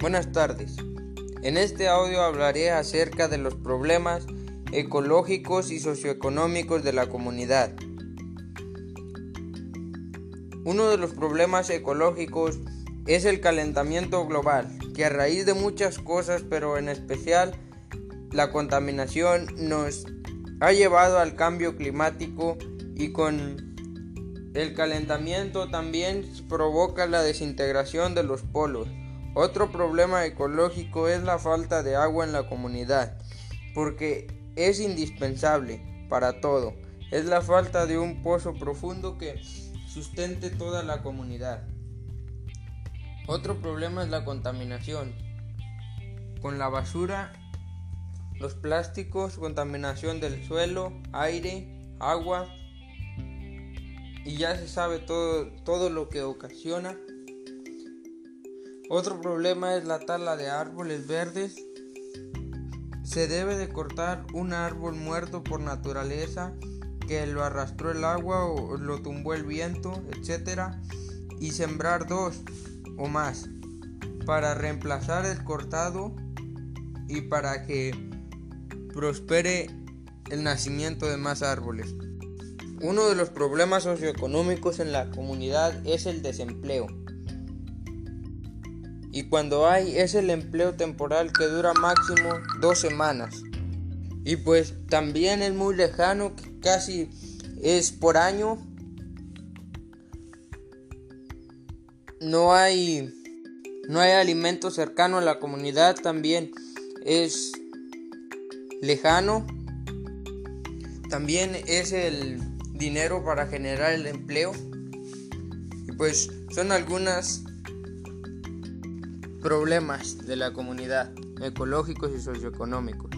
Buenas tardes. En este audio hablaré acerca de los problemas ecológicos y socioeconómicos de la comunidad. Uno de los problemas ecológicos es el calentamiento global, que a raíz de muchas cosas, pero en especial la contaminación, nos ha llevado al cambio climático y con el calentamiento también provoca la desintegración de los polos. Otro problema ecológico es la falta de agua en la comunidad, porque es indispensable para todo. Es la falta de un pozo profundo que sustente toda la comunidad. Otro problema es la contaminación. Con la basura, los plásticos, contaminación del suelo, aire, agua, y ya se sabe todo, todo lo que ocasiona. Otro problema es la tala de árboles verdes. Se debe de cortar un árbol muerto por naturaleza que lo arrastró el agua o lo tumbó el viento, etc. Y sembrar dos o más para reemplazar el cortado y para que prospere el nacimiento de más árboles. Uno de los problemas socioeconómicos en la comunidad es el desempleo. Y cuando hay es el empleo temporal que dura máximo dos semanas. Y pues también es muy lejano, casi es por año. No hay no hay alimento cercano a la comunidad, también es lejano. También es el dinero para generar el empleo. Y pues son algunos problemas de la comunidad ecológicos y socioeconómicos.